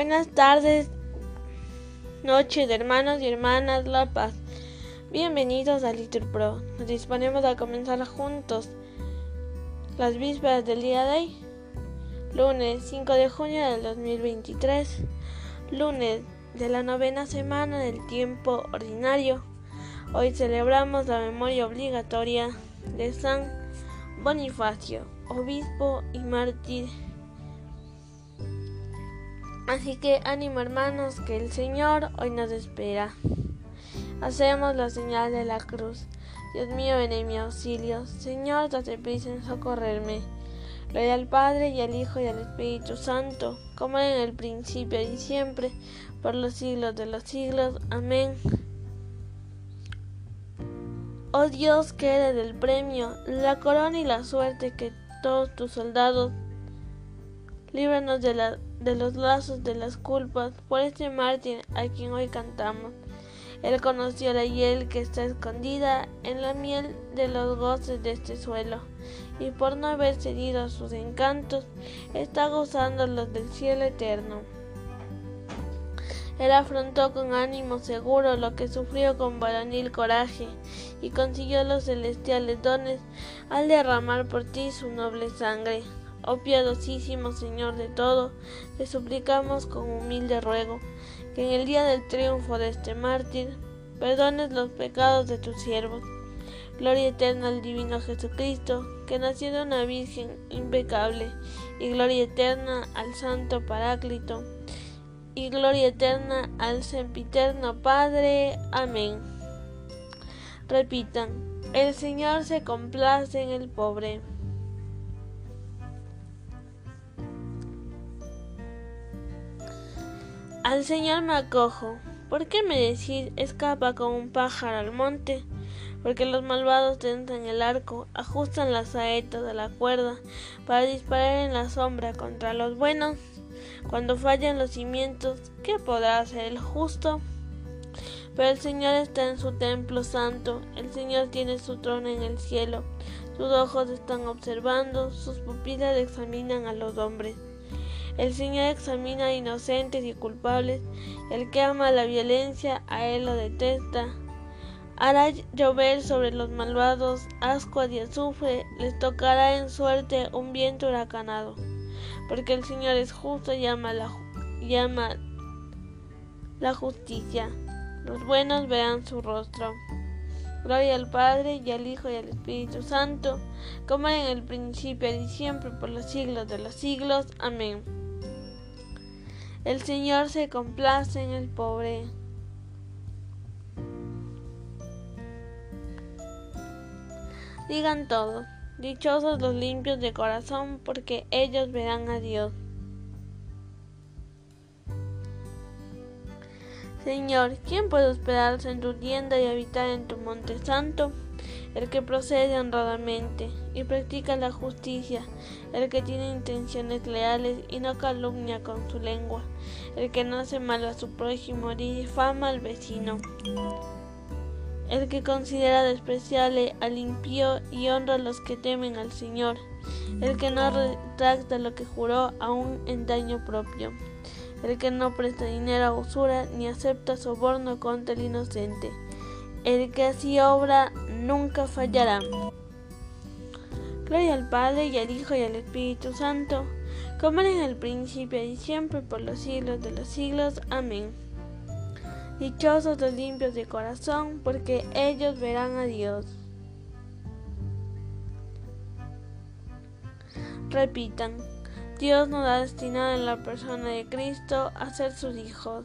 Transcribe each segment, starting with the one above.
Buenas tardes, noches, hermanos y hermanas La Paz. Bienvenidos a Litur Pro. Nos disponemos a comenzar juntos las vísperas del día de hoy, lunes 5 de junio del 2023, lunes de la novena semana del tiempo ordinario. Hoy celebramos la memoria obligatoria de San Bonifacio, obispo y mártir. Así que ánimo hermanos, que el Señor hoy nos espera. Hacemos la señal de la cruz. Dios mío, ven en mi auxilio. Señor, date prisa en socorrerme. Gloria al Padre y al Hijo y al Espíritu Santo, como en el principio y siempre, por los siglos de los siglos. Amén. Oh Dios, que eres el premio, la corona y la suerte que todos tus soldados, líbranos de, la, de los lazos de las culpas por este mártir a quien hoy cantamos. Él conoció la hiel que está escondida en la miel de los goces de este suelo, y por no haber cedido a sus encantos, está gozando los del cielo eterno. Él afrontó con ánimo seguro lo que sufrió con varonil coraje y consiguió los celestiales dones al derramar por ti su noble sangre. Oh piadosísimo Señor de todo, te suplicamos con humilde ruego que en el día del triunfo de este mártir perdones los pecados de tus siervos. Gloria eterna al divino Jesucristo, que nació de una Virgen impecable, y gloria eterna al Santo Paráclito y gloria eterna al sempiterno Padre. Amén. Repitan, el Señor se complace en el pobre. Al Señor me acojo. ¿Por qué me decís escapa como un pájaro al monte? Porque los malvados tensan el arco, ajustan las saetas de la cuerda para disparar en la sombra contra los buenos. Cuando fallan los cimientos, ¿qué podrá hacer el justo? Pero el Señor está en su templo santo, el Señor tiene su trono en el cielo, sus ojos están observando, sus pupilas examinan a los hombres. El Señor examina a inocentes y culpables, el que ama la violencia, a él lo detesta. Hará llover sobre los malvados ascuas y azufre, les tocará en suerte un viento huracanado porque el Señor es justo y ama la, llama la justicia. Los buenos verán su rostro. Gloria al Padre y al Hijo y al Espíritu Santo, como en el principio y siempre por los siglos de los siglos. Amén. El Señor se complace en el pobre. Digan todos. Dichosos los limpios de corazón, porque ellos verán a Dios. Señor, ¿quién puede hospedarse en tu tienda y habitar en tu monte santo? El que procede honradamente y practica la justicia, el que tiene intenciones leales y no calumnia con su lengua, el que no hace mal a su prójimo ni difama al vecino. El que considera despreciable al impío y honra a los que temen al Señor, el que no retracta lo que juró aún en daño propio, el que no presta dinero a usura ni acepta soborno contra el inocente, el que así obra nunca fallará. Gloria al Padre y al Hijo y al Espíritu Santo, como en el principio y siempre por los siglos de los siglos. Amén. Dichosos los limpios de corazón, porque ellos verán a Dios. Repitan, Dios nos ha destinado en la persona de Cristo a ser sus hijos.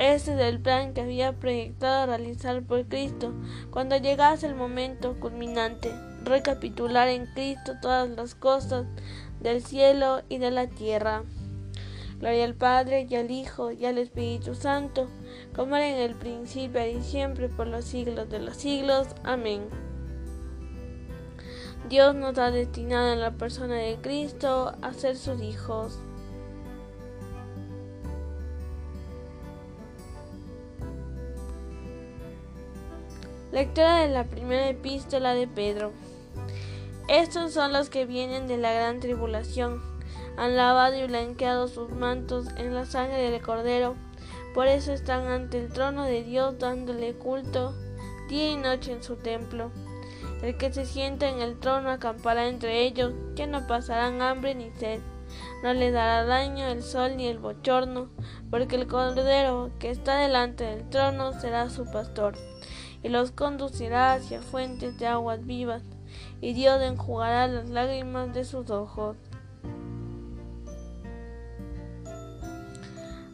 Este es el plan que había proyectado realizar por Cristo cuando llegase el momento culminante, recapitular en Cristo todas las cosas del cielo y de la tierra. Gloria al Padre y al Hijo y al Espíritu Santo, como era en el principio y siempre por los siglos de los siglos. Amén. Dios nos ha destinado en la persona de Cristo a ser sus hijos. Lectura de la primera epístola de Pedro. Estos son los que vienen de la gran tribulación han lavado y blanqueado sus mantos en la sangre del Cordero. Por eso están ante el trono de Dios dándole culto día y noche en su templo. El que se sienta en el trono acampará entre ellos, que no pasarán hambre ni sed. No le dará daño el sol ni el bochorno, porque el Cordero que está delante del trono será su pastor, y los conducirá hacia fuentes de aguas vivas, y Dios enjugará las lágrimas de sus ojos.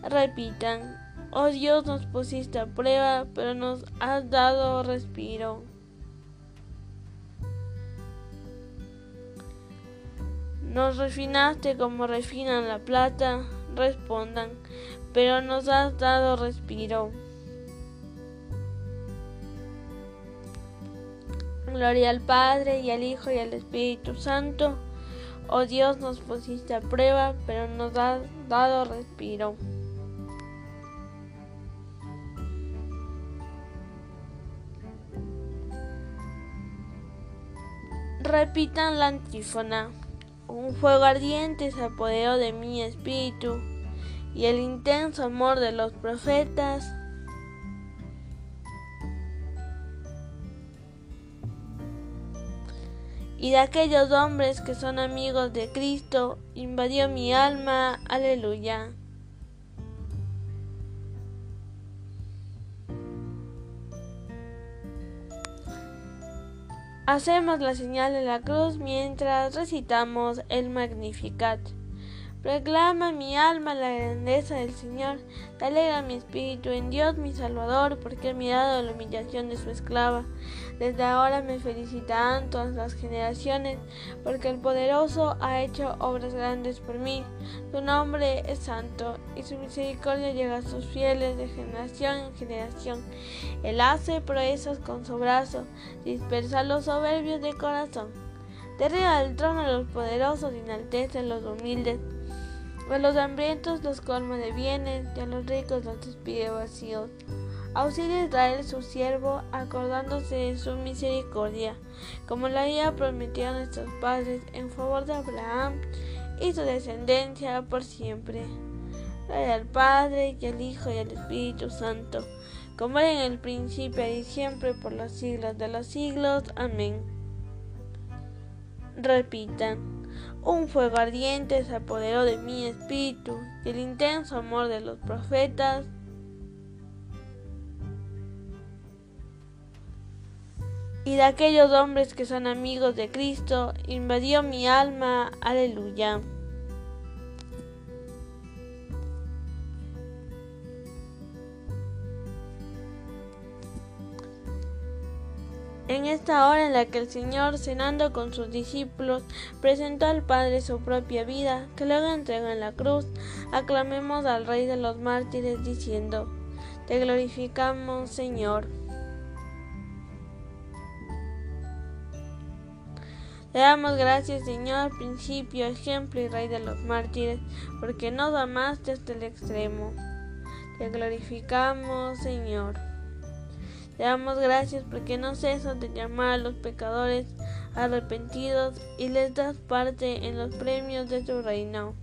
repitan, oh Dios nos pusiste a prueba, pero nos has dado respiro. Nos refinaste como refinan la plata, respondan, pero nos has dado respiro. Gloria al Padre y al Hijo y al Espíritu Santo. Oh Dios, nos pusiste a prueba, pero nos has dado respiro. Repitan la antífona. Un fuego ardiente se apoderó de mi espíritu y el intenso amor de los profetas y de aquellos hombres que son amigos de Cristo invadió mi alma. Aleluya. Hacemos la señal de la cruz mientras recitamos el Magnificat. Reclama mi alma la grandeza del Señor, alegra mi espíritu en Dios mi Salvador, porque ha mirado la humillación de su esclava. Desde ahora me felicitarán todas las generaciones, porque el poderoso ha hecho obras grandes por mí. Su nombre es santo, y su misericordia llega a sus fieles de generación en generación. Él hace proezas con su brazo, dispersa a los soberbios de corazón. Derriba del trono a los poderosos y enaltece a los humildes. A los hambrientos los colma de bienes y a los ricos los despide vacíos. Auxilia Israel su siervo, acordándose de su misericordia, como lo había prometido a nuestros padres en favor de Abraham y su descendencia por siempre. Gloria al Padre y al Hijo y al Espíritu Santo, como era en el principio y siempre por los siglos de los siglos. Amén. Repitan. Un fuego ardiente se apoderó de mi espíritu y el intenso amor de los profetas y de aquellos hombres que son amigos de Cristo invadió mi alma. Aleluya. En esta hora en la que el Señor, cenando con sus discípulos, presentó al Padre su propia vida, que luego entregó en la cruz, aclamemos al Rey de los mártires diciendo, Te glorificamos, Señor. Te damos gracias, Señor, principio, ejemplo y Rey de los mártires, porque nos amaste hasta el extremo. Te glorificamos, Señor. Te damos gracias porque no cesas de llamar a los pecadores arrepentidos y les das parte en los premios de tu reino.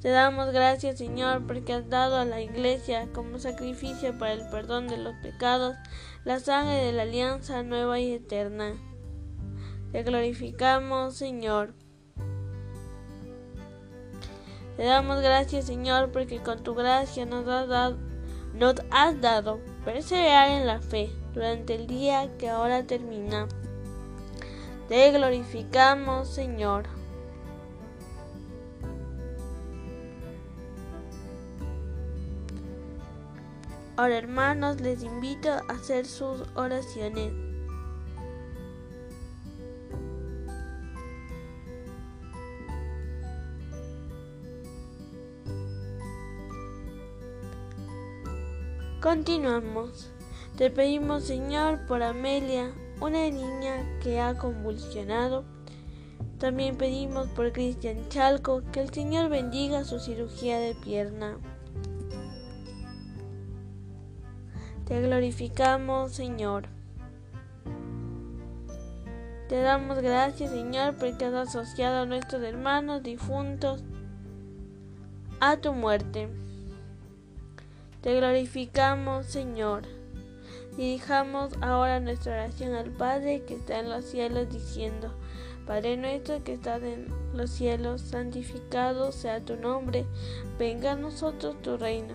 Te damos gracias, Señor, porque has dado a la Iglesia como sacrificio para el perdón de los pecados la sangre de la alianza nueva y eterna. Te glorificamos, Señor. Te damos gracias, Señor, porque con tu gracia nos has dado, nos has dado perseverar en la fe durante el día que ahora termina. Te glorificamos, Señor. Ahora, hermanos, les invito a hacer sus oraciones. Continuamos. Te pedimos, Señor, por Amelia, una niña que ha convulsionado. También pedimos por Cristian Chalco que el Señor bendiga su cirugía de pierna. Te glorificamos, Señor. Te damos gracias, Señor, porque has asociado a nuestros hermanos difuntos a tu muerte. Te glorificamos, Señor. Dirijamos ahora nuestra oración al Padre que está en los cielos, diciendo, Padre nuestro que estás en los cielos, santificado sea tu nombre, venga a nosotros tu reino,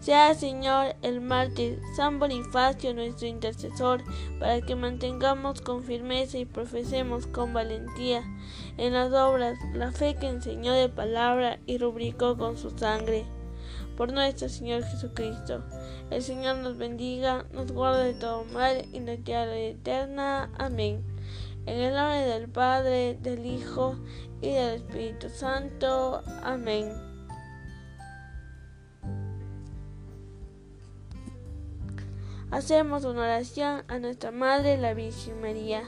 Sea Señor el mártir San Bonifacio nuestro intercesor, para que mantengamos con firmeza y profesemos con valentía en las obras la fe que enseñó de palabra y rubricó con su sangre. Por nuestro Señor Jesucristo. El Señor nos bendiga, nos guarde de todo mal y nos lleve eterna. Amén. En el nombre del Padre, del Hijo y del Espíritu Santo. Amén. Hacemos una oración a nuestra Madre, la Virgen María.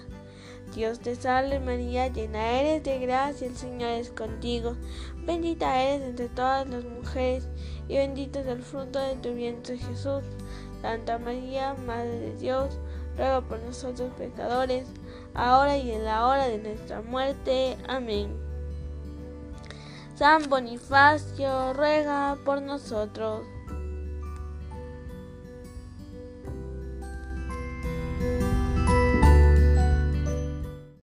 Dios te salve María, llena eres de gracia, el Señor es contigo. Bendita eres entre todas las mujeres y bendito es el fruto de tu vientre Jesús. Santa María, Madre de Dios, ruega por nosotros pecadores, ahora y en la hora de nuestra muerte. Amén. San Bonifacio, ruega por nosotros.